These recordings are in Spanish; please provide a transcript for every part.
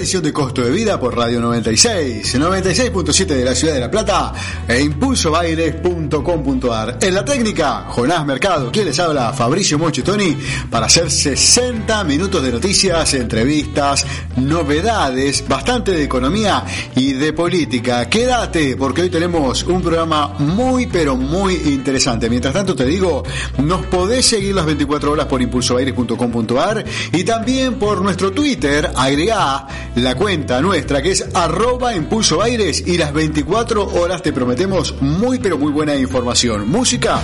edición de Costo de Vida por Radio 96, 96.7 de la Ciudad de La Plata e impulsobaires.com.ar. En la técnica, Jonás Mercado, quien les habla, Fabricio Mochitoni, para hacer 60 minutos de noticias, entrevistas, novedades, bastante de economía y de política. Quédate, porque hoy tenemos un programa muy, pero muy interesante. Mientras tanto, te digo, nos podés seguir las 24 horas por impulsoaires.com.ar y también por nuestro Twitter, agregá la cuenta nuestra que es arroba impulso aires y las 24 horas te prometemos muy pero muy buena información. Música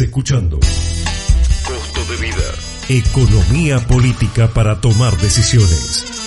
escuchando. Costo de vida. Economía política para tomar decisiones.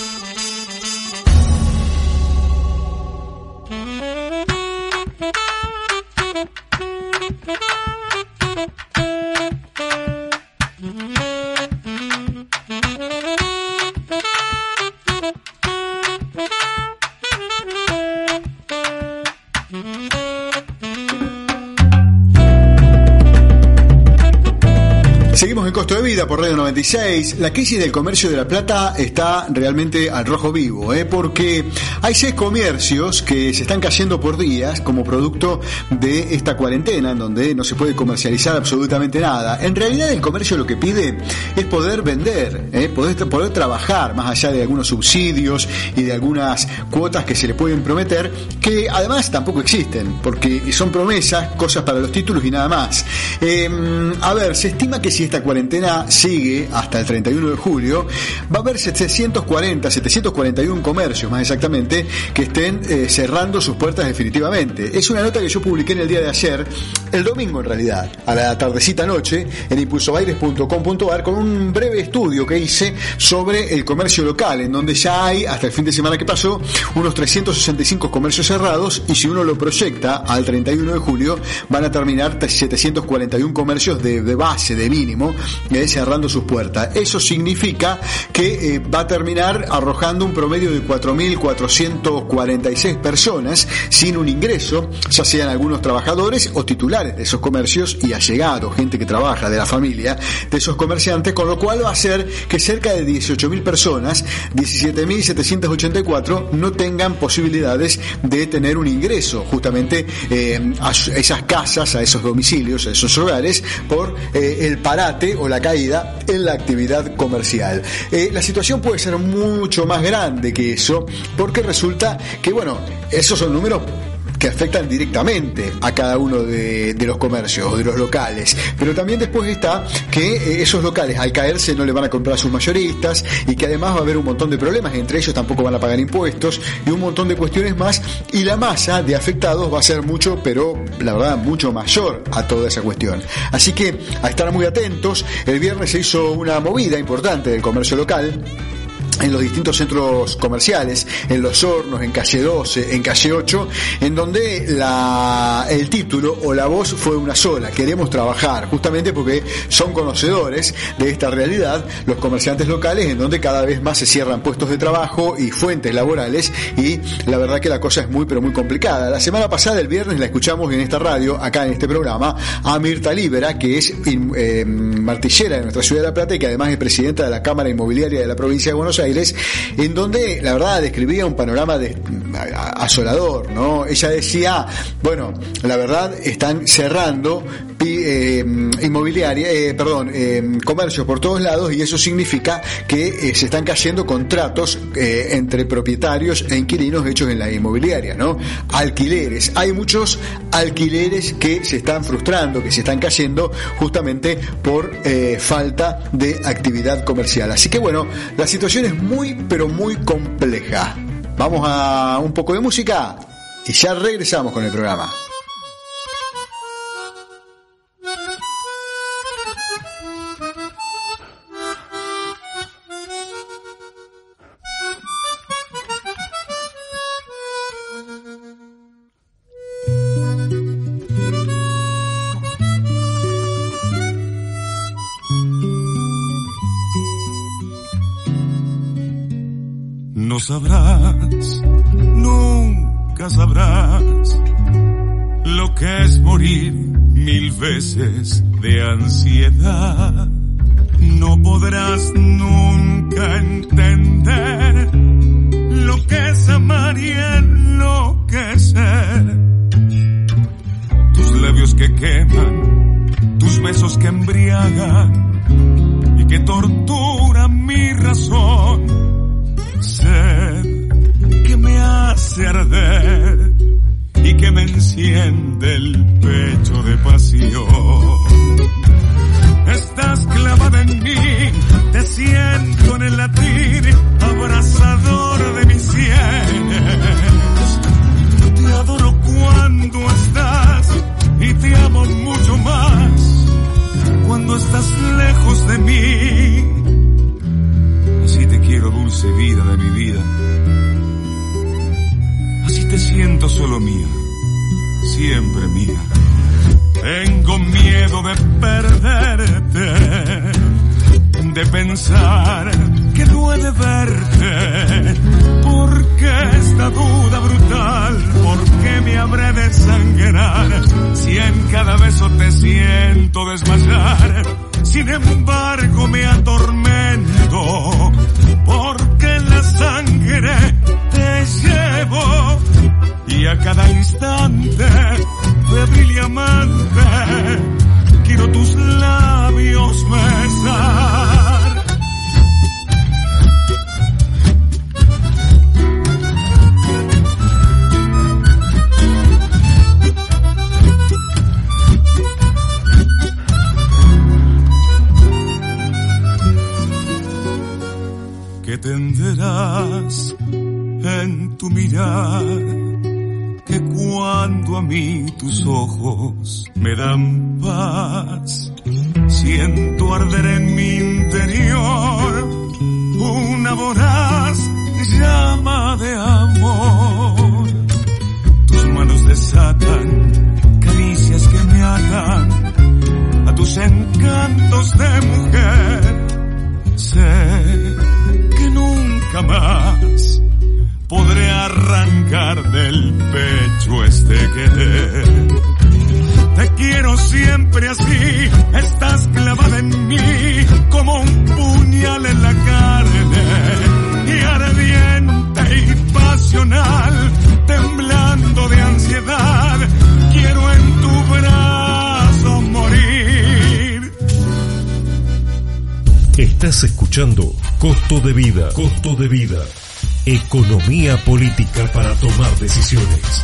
Por Radio 96. La crisis del comercio de la plata está realmente al rojo vivo, ¿eh? porque hay seis comercios que se están cayendo por días como producto de esta cuarentena, en donde no se puede comercializar absolutamente nada. En realidad, el comercio lo que pide es poder vender, ¿eh? poder, trabajar más allá de algunos subsidios y de algunas cuotas que se le pueden prometer, que además tampoco existen, porque son promesas, cosas para los títulos y nada más. Em, a ver, se estima que si esta cuarentena sigue hasta el 31 de julio, va a haber 740, 741 comercios más exactamente que estén eh, cerrando sus puertas definitivamente. Es una nota que yo publiqué en el día de ayer, el domingo en realidad, a la tardecita noche, en impulsobaires.com.ar con un breve estudio que hice sobre el comercio local, en donde ya hay, hasta el fin de semana que pasó, unos 365 comercios cerrados y si uno lo proyecta al 31 de julio, van a terminar 741 comercios de, base, de mínimo, eh, cerrando sus puertas. Eso significa que eh, va a terminar arrojando un promedio de 4.446 personas sin un ingreso, ya sean algunos trabajadores o titulares de esos comercios y allegados, gente que trabaja de la familia de esos comerciantes, con lo cual va a ser que cerca de 18.000 personas, 17.784, no tengan posibilidades de tener un ingreso justamente eh, a esas casas, a esos domicilios, a esos hogares, por eh, el parate o la caída en la actividad comercial. Eh, la situación puede ser mucho más grande que eso, porque resulta que, bueno, esos son números que afectan directamente a cada uno de, los comercios o de los locales. Pero también después está que eh, esos locales al caerse no le van a comprar a sus mayoristas y que además va a haber un montón de problemas, entre ellos tampoco van a pagar impuestos y un montón de cuestiones más y la masa de afectados va a ser mucho, pero la verdad mucho mayor a toda esa cuestión. Así que a estar muy atentos, el viernes se hizo una movida importante del comercio local en los distintos centros comerciales, en Los Hornos, en Calle 12, en Calle 8, en donde el título o la voz fue una sola, queremos trabajar, justamente porque son conocedores de esta realidad los comerciantes locales, en donde cada vez más se cierran puestos de trabajo y fuentes laborales, y la verdad que la cosa es muy, pero muy complicada. La semana pasada, el viernes, la escuchamos en esta radio, acá en este programa, a Mirta Libera, que es eh, martillera de nuestra ciudad de La Plata y que además es presidenta de la Cámara Inmobiliaria de la provincia de Buenos Aires, en donde la verdad describía un panorama de, asolador, ¿no? Ella decía, bueno, la verdad están cerrando eh, inmobiliaria, eh, perdón, eh, comercios por todos lados y eso significa que se están cayendo contratos entre propietarios e inquilinos hechos en la inmobiliaria, ¿no? Alquileres, hay muchos alquileres que se están frustrando, que se están cayendo justamente por falta de actividad comercial. Así que bueno, la situación es muy, pero muy compleja. Vamos a un poco de música y ya regresamos con el programa. Sabrás, nunca sabrás lo que es morir mil veces de ansiedad. No podrás nunca entender lo que es amar y enloquecer. Tus labios que queman, tus besos que embriagan y que torturan mi razón que me hace arder y que me enciende el pecho de pasión. Estás clavada en mí, te siento en el latir, nunca más podré arrancar del pecho este querer. Te quiero siempre así, estás clavada en mí como un puñal en la carne y ardiente y pasional, Estás escuchando Costo de Vida, Costo de Vida Economía política para tomar decisiones.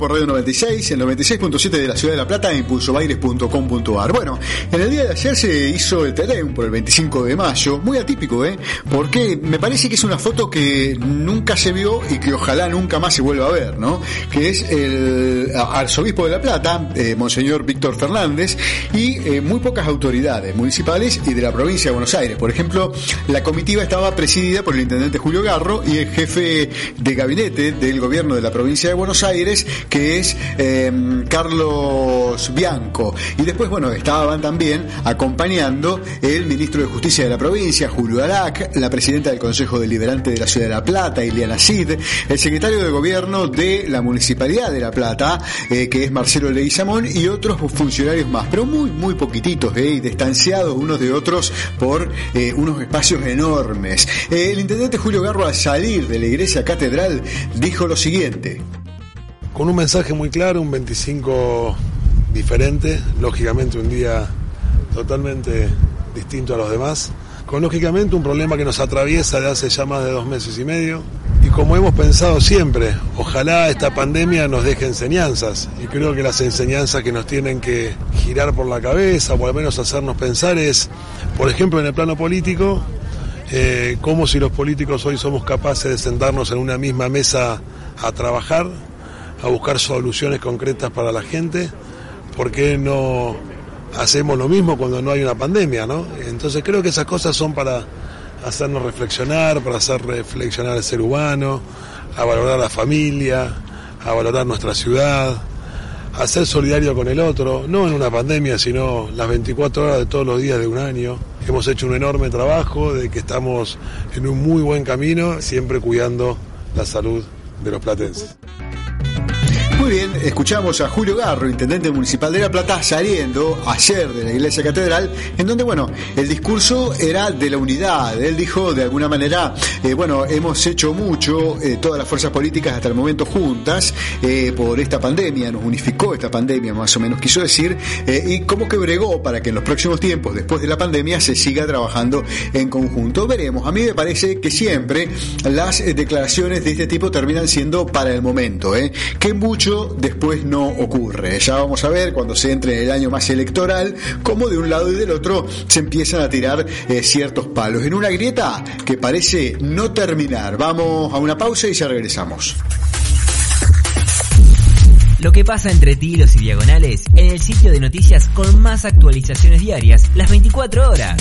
Por Radio 96, el 96.7 de la Ciudad de La Plata, impulsobaires.com.ar. Bueno, en el día de ayer se hizo el Telem por el 25 de mayo, muy atípico, ¿eh? Porque me parece que es una foto que nunca se vio y que ojalá nunca más se vuelva a ver, ¿no? Que es el arzobispo de La Plata, eh, Monseñor Víctor Fernández, y eh, muy pocas autoridades municipales y de la provincia de Buenos Aires. Por ejemplo, la comitiva estaba presidida por el intendente Julio Garro y el jefe de gabinete del gobierno de la provincia de Buenos Aires, que es em, Carlos Bianco. Y después, bueno, estaban también acompañando el ministro de Justicia de la provincia, Julio Arac, la presidenta del Consejo Deliberante de la Ciudad de La Plata, Iliana Cid, el secretario de Gobierno de la Municipalidad de La Plata, eh, que es Marcelo Leguizamón, y otros funcionarios más, pero muy, muy poquititos, eh, distanciados unos de otros por eh, unos espacios enormes. el intendente Julio Garro, al salir de la iglesia catedral, dijo lo siguiente con un mensaje muy claro, un 25 diferente, lógicamente un día totalmente distinto a los demás, con lógicamente un problema que nos atraviesa de hace ya más de dos meses y medio. Y como hemos pensado siempre, ojalá esta pandemia nos deje enseñanzas. Y creo que las enseñanzas que nos tienen que girar por la cabeza, o al menos hacernos pensar, es, por ejemplo, en el plano político, eh, como si los políticos hoy somos capaces de sentarnos en una misma mesa a trabajar, a buscar soluciones concretas para la gente, ¿por qué no hacemos lo mismo cuando no hay una pandemia? ¿no? Entonces creo que esas cosas son para hacernos reflexionar, para hacer reflexionar al ser humano, a valorar a la familia, a valorar nuestra ciudad, a ser solidario con el otro, no en una pandemia, sino las 24 horas de todos los días de un año. Hemos hecho un enorme trabajo de que estamos en un muy buen camino, siempre cuidando la salud de los platenses. Muy bien, escuchamos a Julio Garro, intendente municipal de La Plata, saliendo ayer de la iglesia catedral, en donde, bueno, el discurso era de la unidad. Él dijo, de alguna manera, eh, bueno, hemos hecho mucho, eh, todas las fuerzas políticas hasta el momento juntas, eh, por esta pandemia, nos unificó esta pandemia, más o menos quiso decir, y cómo que bregó para que en los próximos tiempos, después de la pandemia, se siga trabajando en conjunto. Veremos, a mí me parece que siempre las declaraciones de este tipo terminan siendo para el momento, que mucho de después no ocurre. Ya vamos a ver cuando se entre en el año más electoral cómo de un lado y del otro se empiezan a tirar eh, ciertos palos en una grieta que parece no terminar. Vamos a una pausa y ya regresamos. Lo que pasa entre tilos y diagonales en el sitio de noticias con más actualizaciones diarias, las 24 horas.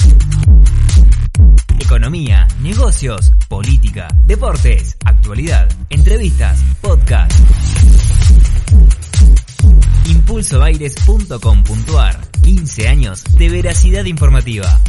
Economía, negocios, política, deportes, actualidad, entrevistas, podcast. Impulsoaires.com.ar 15 años de veracidad informativa.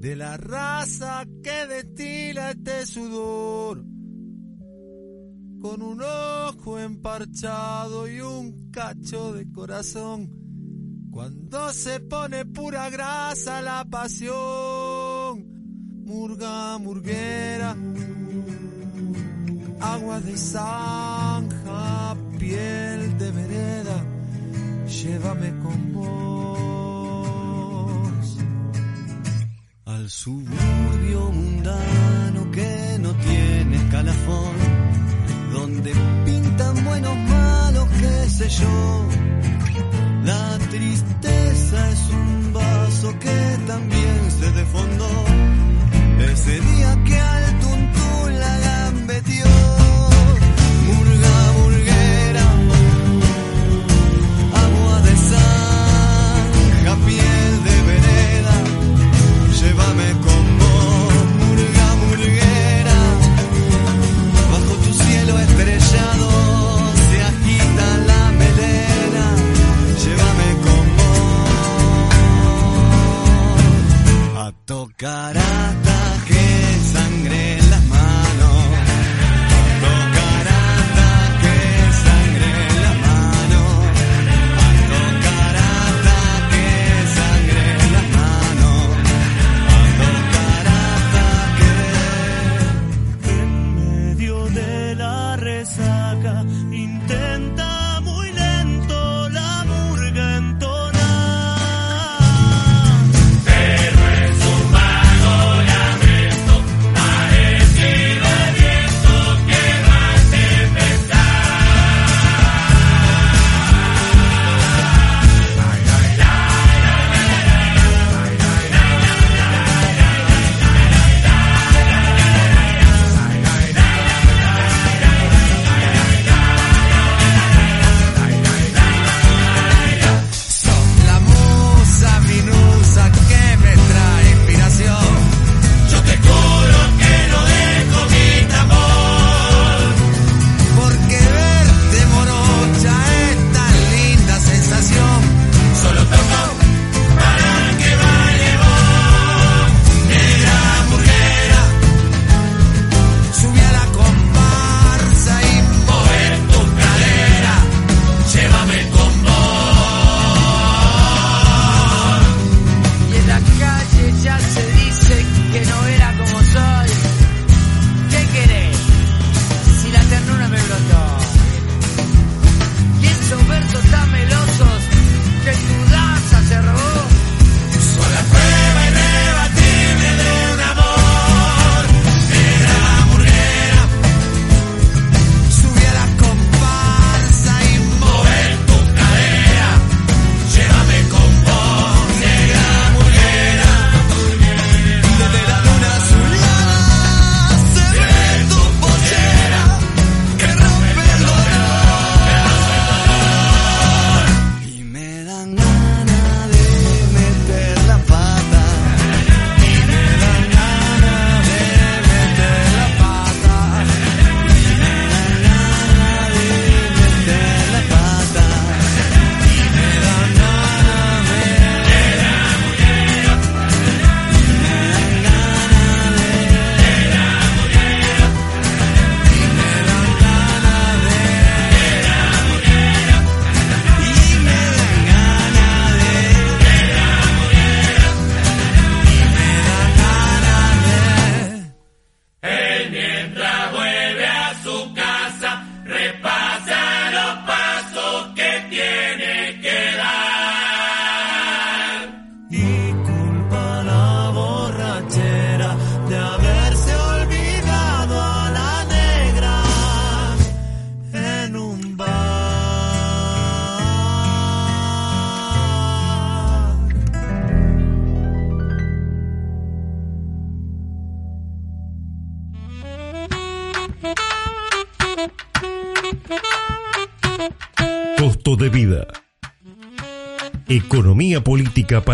De la raza que destila este sudor, con un ojo emparchado y un cacho de corazón. Cuando se pone pura grasa la pasión, murga, murguera, agua de zanja, piel de vereda, llévame con vos. suburbio mundano que no tiene escalafón, donde pintan buenos malos, qué sé yo. La tristeza es un vaso que también se defondó. Ese día que al tuntún la gambetió, a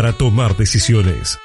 para tomar decisiones.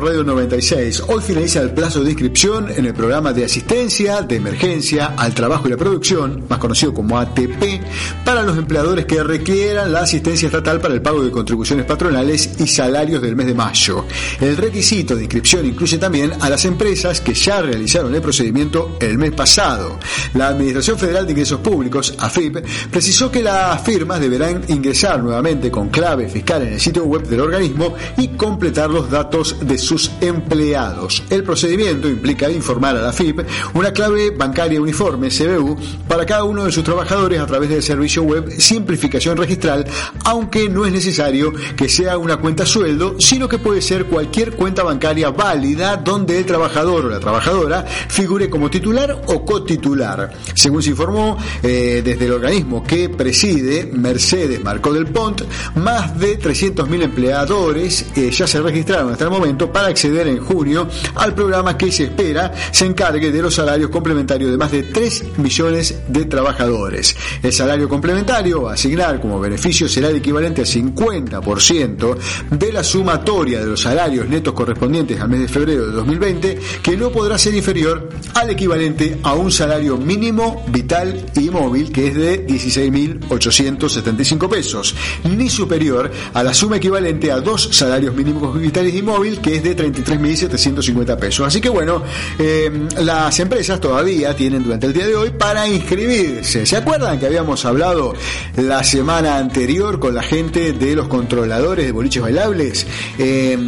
Por Radio 96. Hoy finaliza el plazo de inscripción en el programa de asistencia de emergencia al trabajo y la producción, más conocido como ATP, para los empleadores que requieran la asistencia estatal para el pago de contribuciones patronales y salarios del mes de mayo. El requisito de inscripción incluye también a las empresas que ya realizaron el procedimiento el mes pasado. La Administración Federal de Ingresos Públicos, AFIP, precisó que las firmas deberán ingresar nuevamente con clave fiscal en el sitio web del organismo y completar los datos de sus empleados. El procedimiento implica informar a la FIP una clave bancaria uniforme, CBU, para cada uno de sus trabajadores a través del servicio web Simplificación Registral, aunque no es necesario que sea una cuenta sueldo, sino que puede ser cualquier cuenta bancaria válida donde el trabajador o la trabajadora figure como titular o cotitular. Según se informó eh, desde el organismo que preside, Mercedes Marco del Pont, más de 300.000 empleadores eh, ya se registraron hasta el momento para acceder en junio al programa que se espera se encargue de los salarios complementarios de más de 3 millones de trabajadores. El salario complementario a asignar como beneficio será el equivalente al 50% de la sumatoria de los salarios netos correspondientes al mes de febrero de 2020, que no podrá ser inferior al equivalente a un salario mínimo vital y móvil que es de 16.875 pesos, ni superior a la suma equivalente a dos salarios mínimos vitales y móvil que es de 33.750 pesos. Así que bueno, eh, las empresas todavía tienen durante el día de hoy para inscribirse. ¿Se acuerdan que habíamos hablado la semana anterior con la gente de los controladores de boliches bailables? Eh,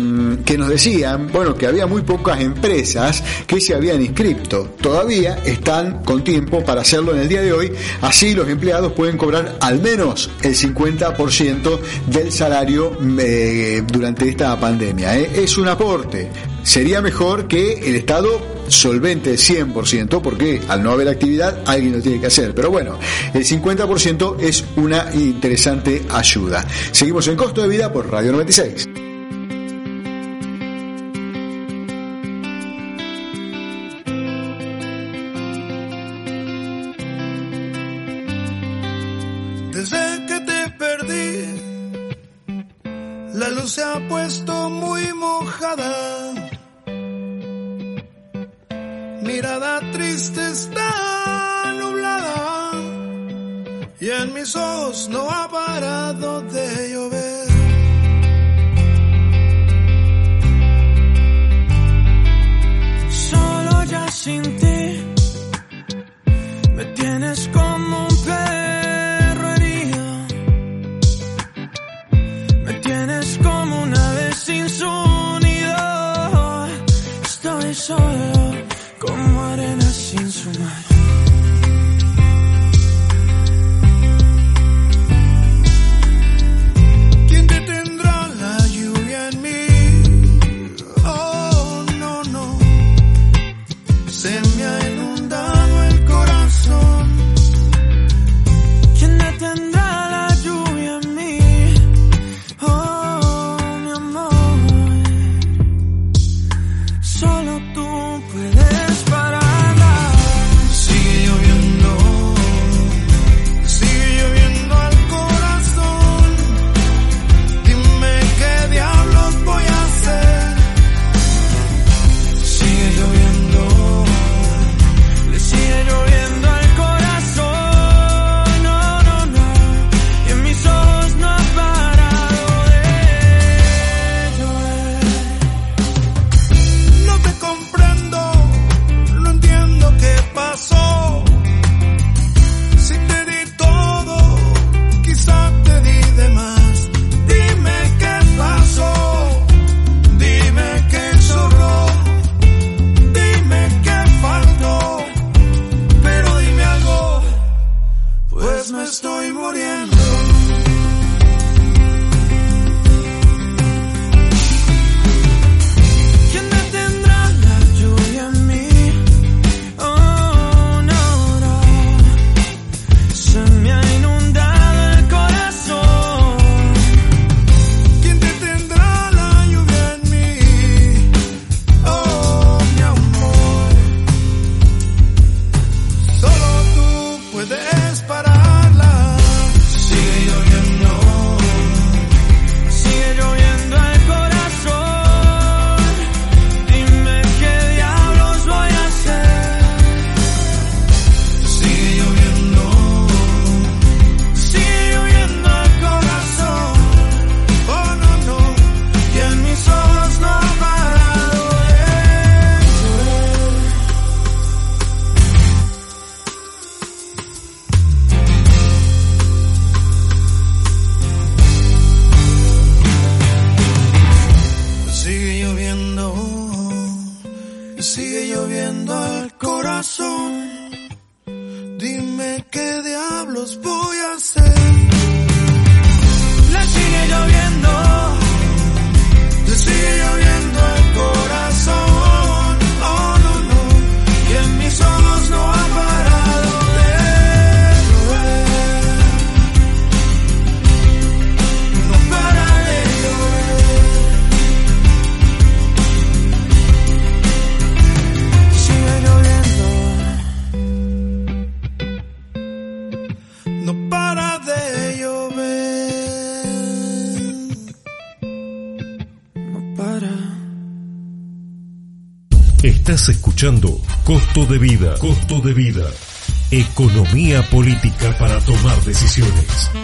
que nos decían, bueno, que había muy pocas empresas que se habían inscrito. Todavía están con tiempo para hacerlo en el día de hoy. Así los empleados pueden cobrar al menos el 50% del salario eh, durante esta pandemia es un Sería mejor que el Estado solvente el 100%, porque al no haber actividad alguien lo tiene que hacer. Pero bueno, el 50% es una interesante ayuda. Seguimos en Costo de Vida por Radio 96. Costo de Vida, Costo de Vida. Economía política para tomar decisiones.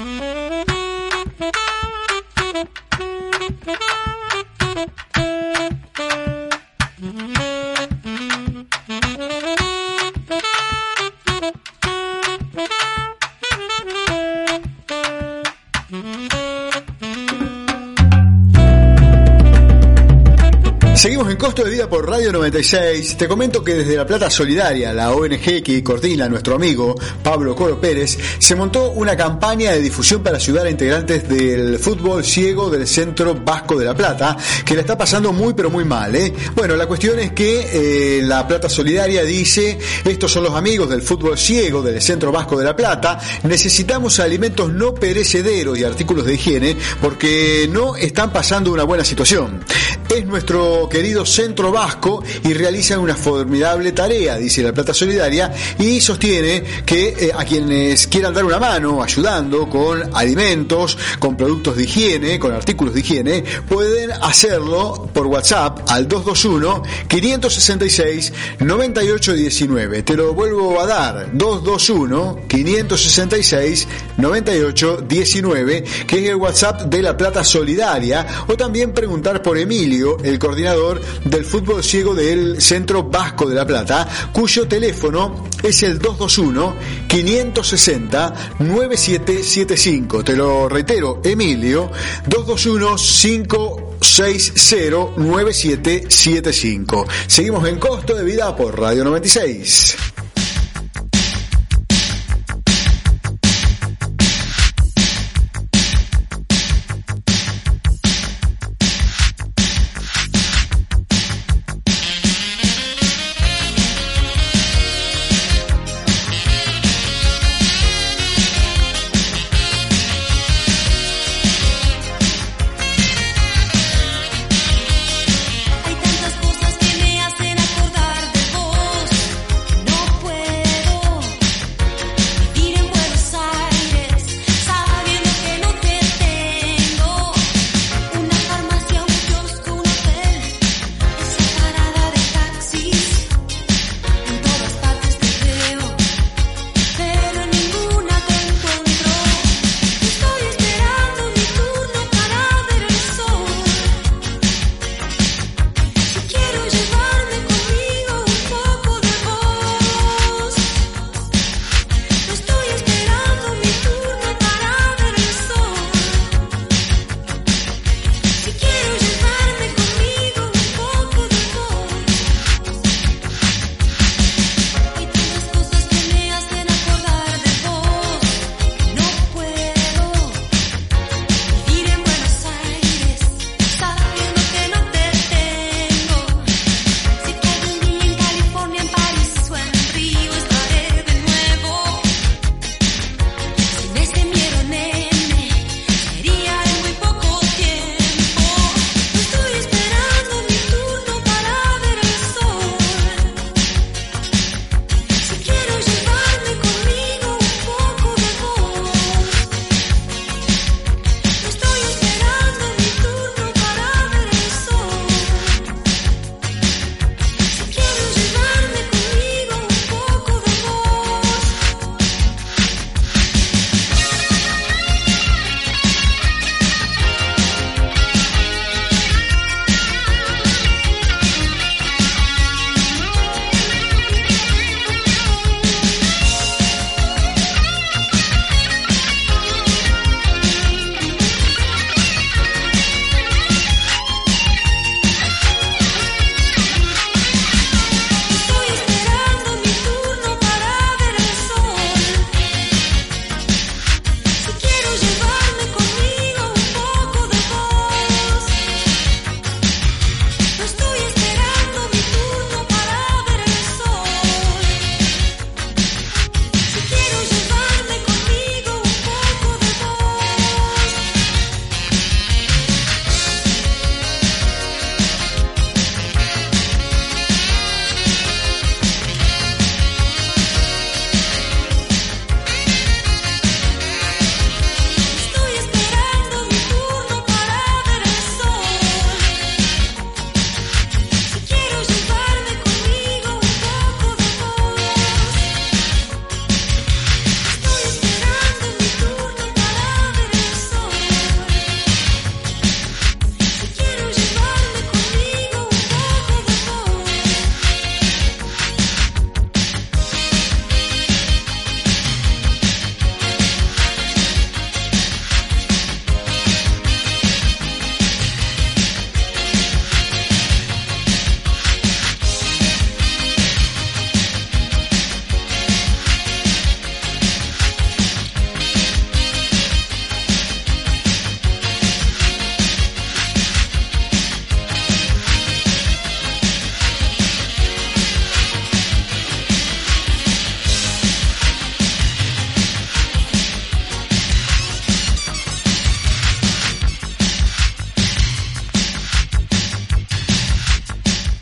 Por Radio 96. Te comento que desde La Plata Solidaria, la ONG que coordina nuestro amigo Pablo Coro Pérez, se montó una campaña de difusión para ayudar a integrantes del fútbol ciego del Centro Vasco de La Plata, que la está pasando muy pero muy mal. ¿eh? Bueno, la cuestión es que eh, La Plata Solidaria dice, estos son los amigos del fútbol ciego del Centro Vasco de La Plata, necesitamos alimentos no perecederos y artículos de higiene porque no están pasando una buena situación. Es nuestro querido Centro Vasco y realizan una formidable tarea, dice la Plata Solidaria, y sostiene que eh, a quienes quieran dar una mano ayudando con alimentos, con productos de higiene, con artículos de higiene, pueden hacerlo por WhatsApp al 221-566-9819. Te lo vuelvo a dar, 221-566-9819, que es el WhatsApp de la Plata Solidaria, o también preguntar por Emilio, el coordinador del fútbol ciego del Centro Vasco de La Plata, cuyo teléfono es el 221-560-9775. Te lo reitero, Emilio, 221-560-9775. Seguimos en Costo de Vida por Radio 96.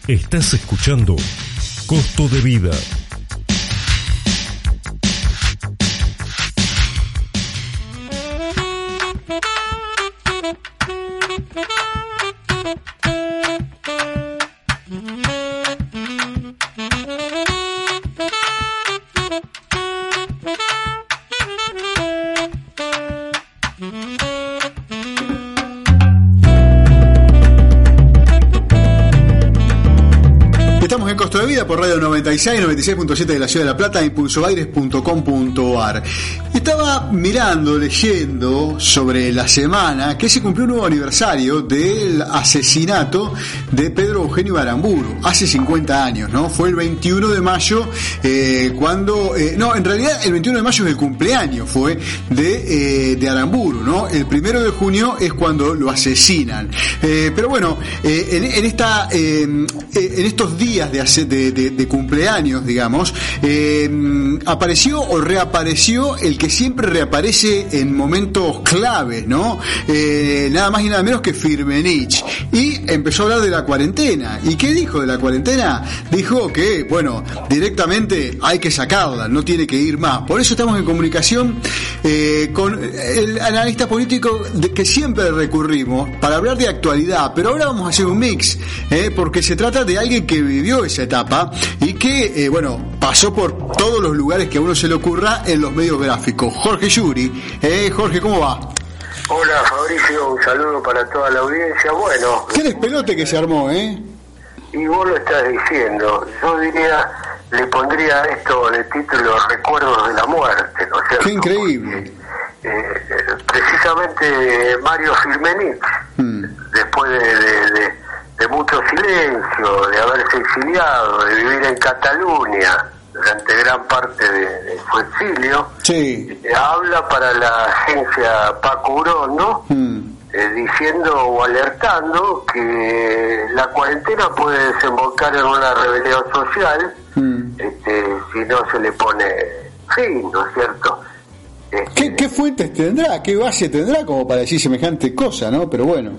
Estás escuchando Costo de Vida. 96, 96.7 de la Ciudad de La Plata, impulsoaires.com.ar. Estaba mirando, leyendo sobre la semana que se cumplió un nuevo aniversario del asesinato de Pedro Eugenio Aramburu, hace 50 años, ¿no? Fue el 21 de mayo, eh, cuando... eh, no, en realidad el 21 de mayo es el cumpleaños, fue de, eh, de Aramburu, ¿no? El primero de junio es cuando lo asesinan. Pero bueno, en, esta, en estos días de, hace- de, de- cumpleaños, digamos, apareció o reapareció el que siempre reaparece en momentos claves, ¿no? Eh, nada más y nada menos que Firmenich. Y empezó a hablar de la cuarentena. ¿Y qué dijo de la cuarentena? Dijo que, bueno, directamente hay que sacarla, no tiene que ir más. Por eso estamos en comunicación eh, con el analista político de que siempre recurrimos para hablar de actualidad, pero ahora vamos a hacer un mix, eh, porque se trata de alguien que vivió esa etapa y que, eh, bueno, pasó por todos los lugares que a uno se le ocurra en los medios gráficos. Jorge Yuri, eh, Jorge, ¿cómo va? Hola Fabricio, un saludo para toda la audiencia. Bueno, Qué despelote que se armó, ¿eh? y vos lo estás diciendo, yo diría, le pondría esto de título Recuerdos de la Muerte, ¿no es cierto? Qué increíble. Porque, eh, precisamente Mario Firmenich, Mm. después de, de- de- de mucho silencio, de haberse exiliado, de vivir en Cataluña durante gran parte de, su exilio, Sí. eh, habla para la agencia Paco Urón, ¿no? Mm. Eh, diciendo o alertando que la cuarentena puede desembocar en una rebelión social Mm. este, si no se le pone fin, ¿no es cierto? Este, ¿Qué, ¿Qué fuentes tendrá? ¿Qué base tendrá como para decir semejante cosa, no? Pero bueno.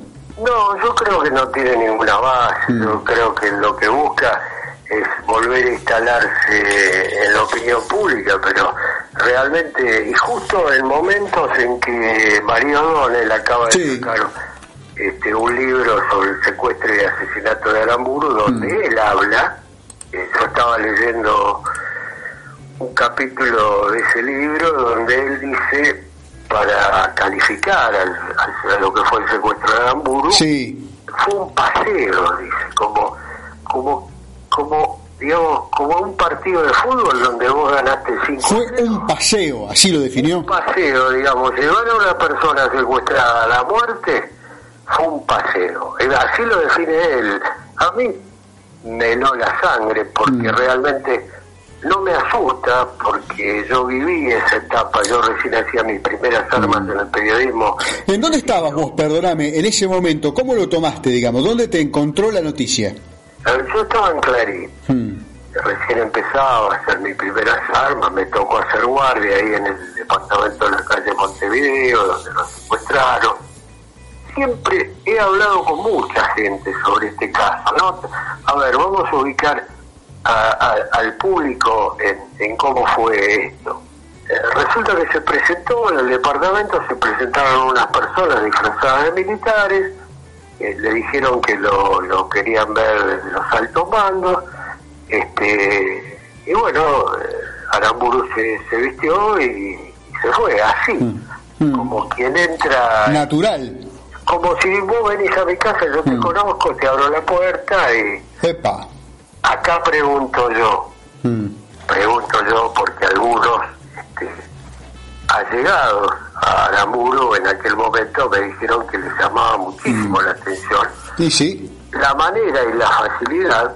No, yo creo que no tiene ninguna base, Mm. yo creo que lo que busca es volver a instalarse en la opinión pública, pero realmente, y justo en momentos en que María O'Donnell acaba de sacar este, un libro sobre el secuestro y asesinato de Aramburu, donde Mm. él habla, eh, yo estaba leyendo un capítulo de ese libro donde él dice, para calificar al- al- a lo que fue el secuestro de Aramburu, Sí. fue un paseo, dice, como, como, como, digamos, como un partido de fútbol donde vos ganaste cinco Fue un paseo, así lo definió. un paseo, digamos, llevar a una persona secuestrada a la muerte fue un paseo. Así lo define él. A mí me heló la sangre porque Mm. realmente no me asusta porque yo viví esa etapa, yo recién hacía mis primeras armas Mm. en el periodismo. ¿En dónde estabas vos, perdóname, en ese momento? ¿Cómo lo tomaste, digamos? ¿Dónde te encontró la noticia? Yo estaba en Clarín, Mm. recién empezaba a hacer mis primeras armas, me tocó hacer guardia ahí en el departamento de la calle Montevideo, donde nos secuestraron. Siempre he hablado con mucha gente sobre este caso, ¿no? A ver, vamos a ubicar a- a- al público en, en cómo fue esto. Eh, resulta que se presentó en el departamento, se presentaron unas personas disfrazadas de militares, eh, le dijeron que lo, lo querían ver desde los altos mandos, este, y bueno, eh, Aramburu se, se vistió y, y se fue, así, Mm. como quien entra, Natural. como si vos venís a mi casa, yo te Mm. conozco, te abro la puerta y Epa. acá pregunto yo, Mm. pregunto yo porque algunos este, allegados a Aramburu en aquel momento me dijeron que les llamaba muchísimo la atención Y sí. la manera y la facilidad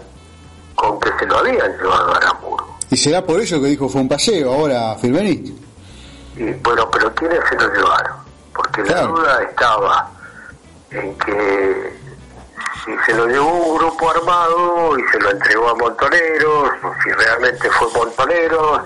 con que se lo habían llevado a Aramburu. Y será por eso que dijo fue un paseo ahora, Firmenich. Y bueno, pero ¿quiénes se lo llevaron? Porque Claro. la duda estaba en que si se lo llevó un grupo armado y se lo entregó a Montoneros, o si realmente fue Montoneros,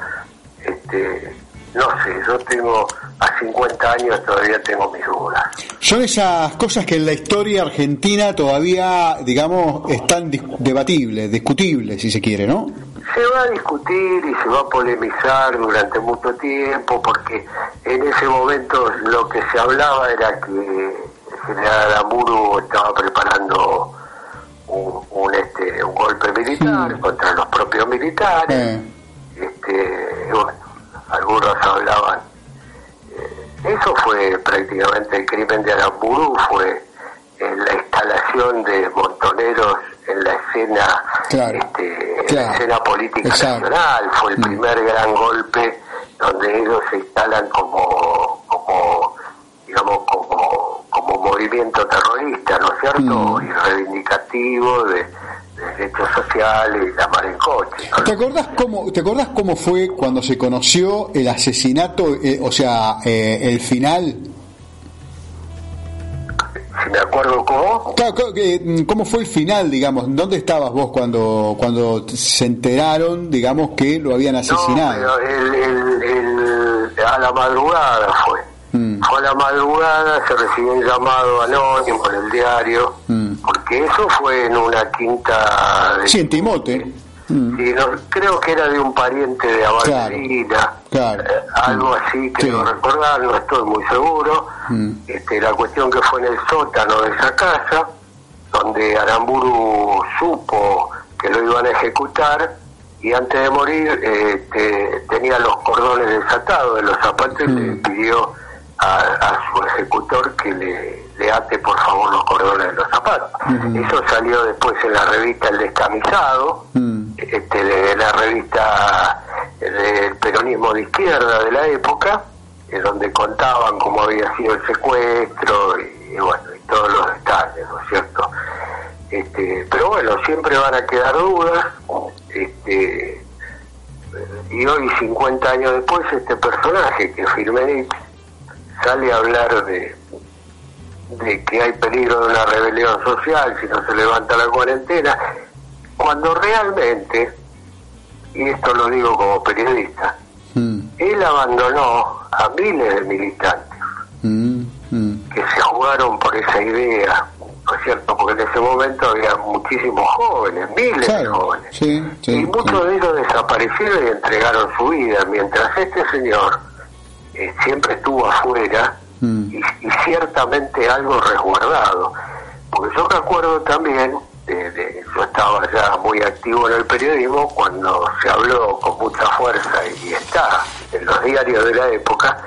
este, no sé, yo tengo a 50 años todavía tengo mis dudas. Son esas cosas que en la historia argentina todavía, digamos, están debatibles, discutibles, si se quiere, ¿no? Se va a discutir y se va a polemizar durante mucho tiempo porque en ese momento lo que se hablaba era que el general Aramburu estaba preparando un, un, este, un golpe militar contra los propios militares. Eh, este, bueno, algunos hablaban. eh, eso fue prácticamente el crimen de Aramburu, fue eh, la instalación de montoneros en la escena, Claro, este, en claro, la escena política exacto. nacional, fue el Mm. primer gran golpe donde ellos se instalan como, como digamos, como, como movimiento terrorista, ¿no es cierto? Mm. Y reivindicativo de derechos sociales, y la mar en coche. ¿no? ¿Te acordás cómo, te acordás cómo fue cuando se conoció el asesinato, eh, o sea, eh, el final? Si me acuerdo cómo, Claro, mm, ¿Cómo fue el final, digamos? ¿Dónde estabas vos cuando, cuando se enteraron, digamos, que lo habían no, asesinado? pero el, el- el- a la madrugada fue. Mm. Fue a la madrugada, se recibió un llamado anónimo en el diario, Mm. porque eso fue en una quinta de Sí, en Timote. Mm. Sí, no, creo que era de un pariente de Abalina, Claro. eh, algo así, creo Sí. recordar, no estoy muy seguro. Mm. Este, la cuestión que fue en el sótano de esa casa, donde Aramburu supo que lo iban a ejecutar y antes de morir eh, te- tenía los cordones desatados de los zapatos y le pidió a, a su ejecutor que le, le ate por favor los cordones de los zapatos. Eso salió después en la revista El Descamisado, Mm. este, de la revista del peronismo de izquierda de la época, en donde contaban cómo había sido el secuestro y, y bueno, y todos los detalles, ¿no es cierto? Este, pero bueno, siempre van a quedar dudas, este, y hoy, 50 años después, este personaje que Firmenich sale a hablar de, de que hay peligro de una rebelión social si no se levanta la cuarentena, cuando realmente, y esto lo digo como periodista, Mm. él abandonó a miles de militantes Mm. Mm. que se jugaron por esa idea, ¿no es cierto? Porque en ese momento había muchísimos jóvenes, miles de jóvenes. sí, sí, y muchos sí. de ellos desaparecieron y entregaron su vida, mientras este señor eh, siempre estuvo afuera Mm. y, y ciertamente algo resguardado. Porque yo recuerdo también, de- de- yo estaba ya muy activo en el periodismo cuando se habló con mucha fuerza y está en los diarios de la época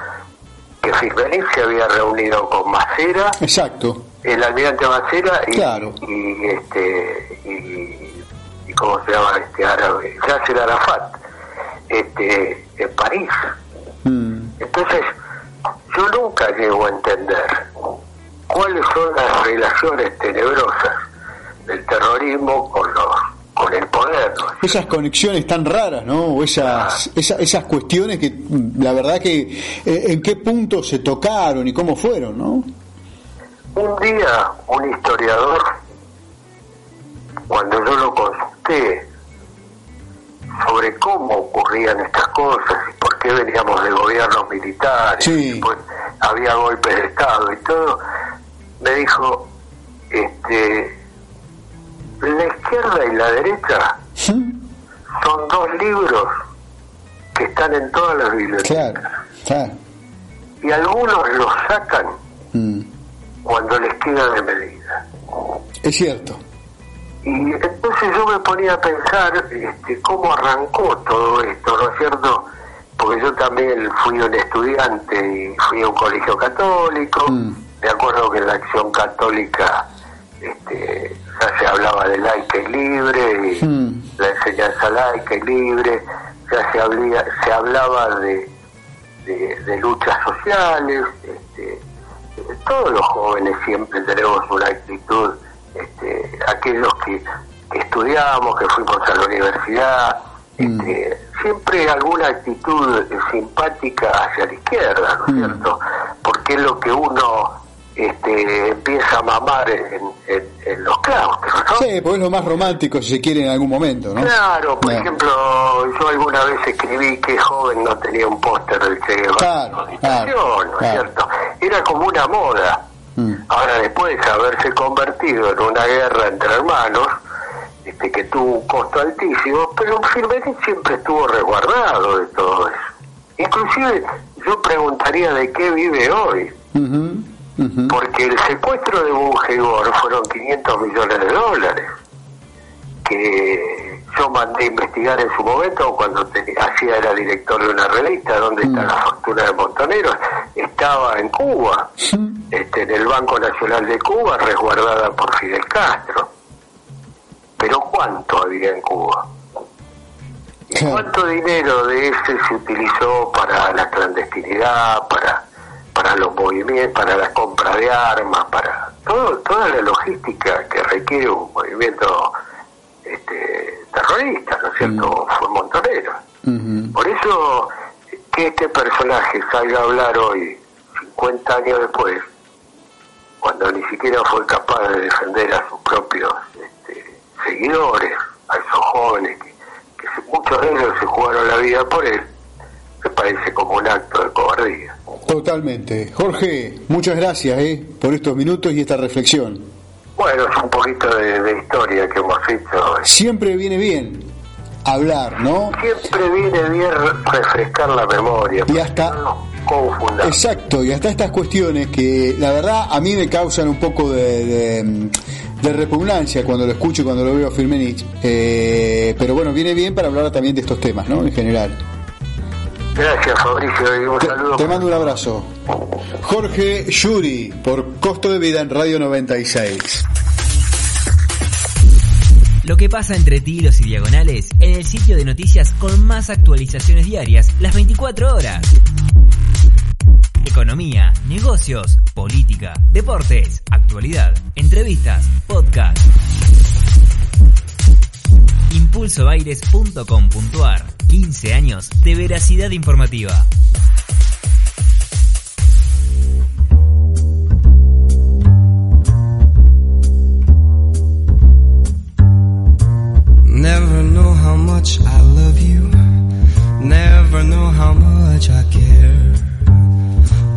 que Firmenich se había reunido con Macera, Exacto. el almirante Macera y, Claro. y este y, y cómo se llama este árabe, Yasser Arafat, este en París. Mm. Entonces, yo nunca llego a entender cuáles son las relaciones tenebrosas del terrorismo con los con el poder. ¿no? Esas conexiones tan raras, ¿no? O esas, esa- esas cuestiones que, la verdad que, eh, en qué punto se tocaron y cómo fueron, ¿no? Un día, un historiador, cuando yo lo consulté sobre cómo ocurrían estas cosas y por qué veníamos de gobiernos militares, Sí. después había golpes de Estado y todo, me dijo, este, la izquierda y la derecha son dos libros que están en todas las bibliotecas Claro, claro. y algunos los sacan Mm. cuando les queda de medida. Es cierto. Y entonces yo me ponía a pensar este, cómo arrancó todo esto, ¿no es cierto? Porque yo también fui un estudiante y fui a un colegio católico. Mm. Me acuerdo que en la acción católica este, ya se hablaba de laica y libre, y Mm. la enseñanza laica y libre, ya se, hablía, se hablaba de, de, de luchas sociales. Este, todos los jóvenes siempre tenemos una actitud, este, aquellos que, que estudiamos, que fuimos a la universidad, este, siempre alguna actitud eh, simpática hacia la izquierda, ¿no es cierto? Porque es lo que uno este, empieza a mamar en, en- en los claustros, ¿no? Sí, porque es lo más romántico si se quiere en algún momento, ¿no? Claro, por ejemplo, yo alguna vez escribí que joven no tenía un póster del Che Guevara Claro, claro, ¿no es claro. cierto? Era como una moda. Mm. Ahora, después de haberse convertido en una guerra entre hermanos, este, que tuvo un costo altísimo, pero Firmenich siempre estuvo resguardado de todo eso. Inclusive, yo preguntaría de qué vive hoy, porque el secuestro de Bungegor fueron 500 millones de dólares, que yo mandé a investigar en su momento cuando hacía era director de una revista, donde está la fortuna de Montoneros, estaba en Cuba, este, en el Banco Nacional de Cuba, resguardada por Fidel Castro. Pero ¿cuánto había en Cuba? ¿Y cuánto dinero de ese se utilizó para la clandestinidad, para para los movimientos, para la compra de armas, para todo, toda la logística que requiere un movimiento este, terrorista, ¿no es cierto? Fue Montonero. Por eso que este personaje salga a hablar hoy, 50 años después, cuando ni siquiera fue capaz de defender a sus propios este, seguidores, a esos jóvenes que, muchos de ellos se jugaron la vida por él, me parece como un acto de cobardía. Totalmente. Jorge, muchas gracias eh, por estos minutos y esta reflexión. Bueno, es un poquito de, de historia que hemos hecho. Siempre viene bien hablar, ¿no? Siempre viene bien refrescar la memoria. Y hasta- no confundamos. Exacto, y hasta estas cuestiones que la verdad a mí me causan un poco de, de- de repugnancia cuando lo escucho y cuando lo veo a Firmenich. Eh, pero bueno, viene bien para hablar también de estos temas, ¿no? En general. Gracias, Fabricio, y un Te, saludo. te mando un abrazo. Jorge Yuri, por Costo de Vida en Radio 96. Lo que pasa entre tilos y diagonales en el sitio de noticias con más actualizaciones diarias, las 24 horas. Economía, negocios, política, deportes, actualidad, entrevistas, podcast. Impulsoaires.com.ar 15 años de veracidad informativa. Never know how much I love you. Never know how much I care.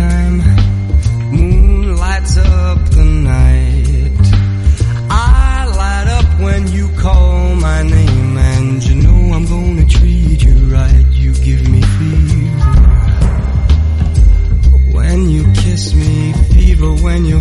moon lights up the night. I light up when you call my name, and you know I'm gonna treat you right. You give me fever when you kiss me, fever when you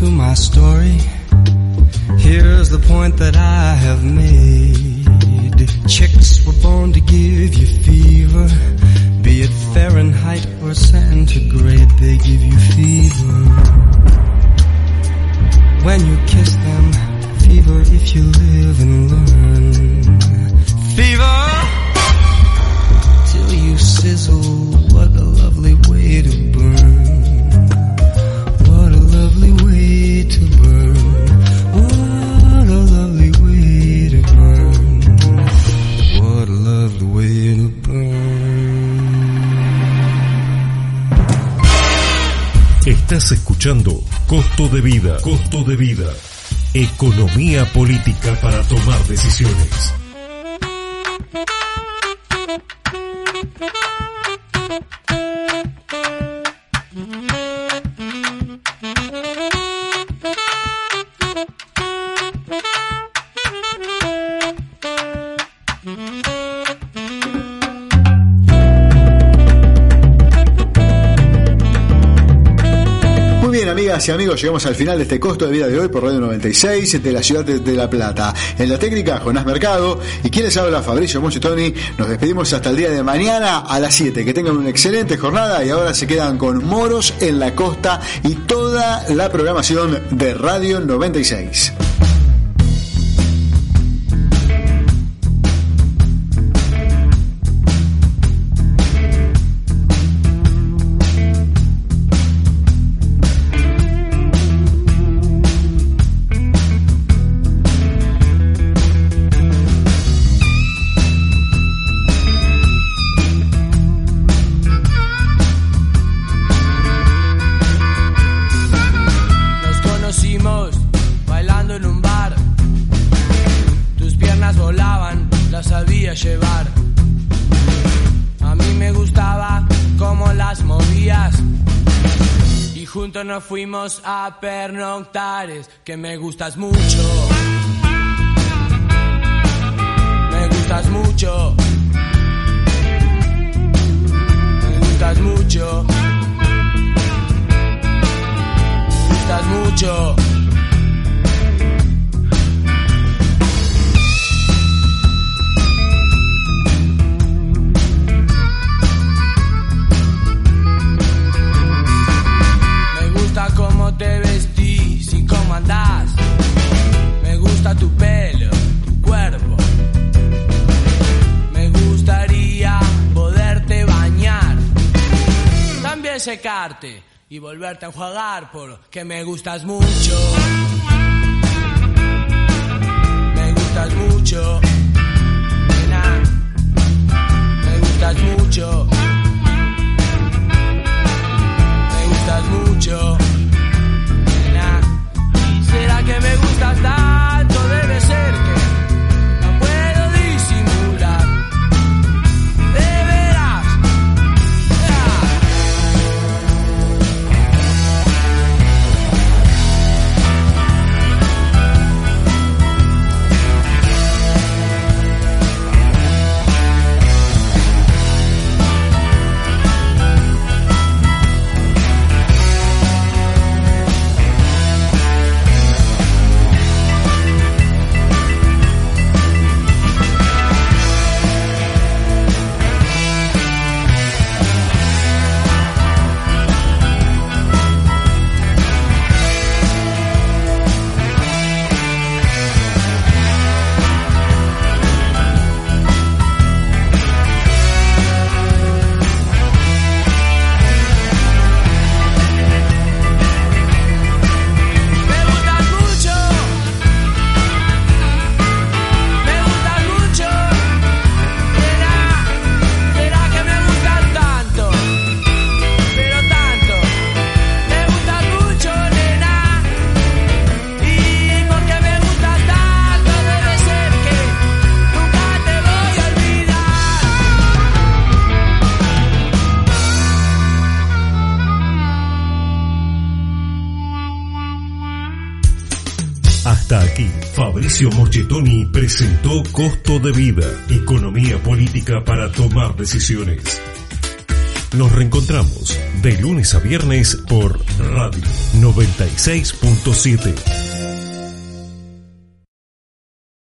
to my story. Here's the point that I have made. Chicks were born to give you fever. Be it Fahrenheit or centigrade, they give you fever. When you kiss them, fever if you live and learn. Fever! Till you sizzle, Costo de Vida, Costo de Vida. Economía política para tomar decisiones. Amigos, llegamos al final de este costo de vida de hoy por Radio 96 de la ciudad de, La Plata. En la técnica, Jonás Mercado y quienes habla Fabricio Mochitoni. Nos despedimos hasta el día de mañana a las 7. Que tengan una excelente jornada y ahora se quedan con Moros en la Costa y toda la programación de Radio 96. Fuimos a pernoctares, que me gustas mucho. Me gustas mucho. Me gustas mucho. Me gustas mucho. Y volverte a enjuagar porque me gustas mucho. Me gustas mucho. Nena. Me gustas mucho. Me gustas mucho. Nena. ¿Será que me gustas tanto? Moschetoni presentó Costo de Vida, Economía Política para tomar decisiones. Nos reencontramos de lunes a viernes por Radio 96.7.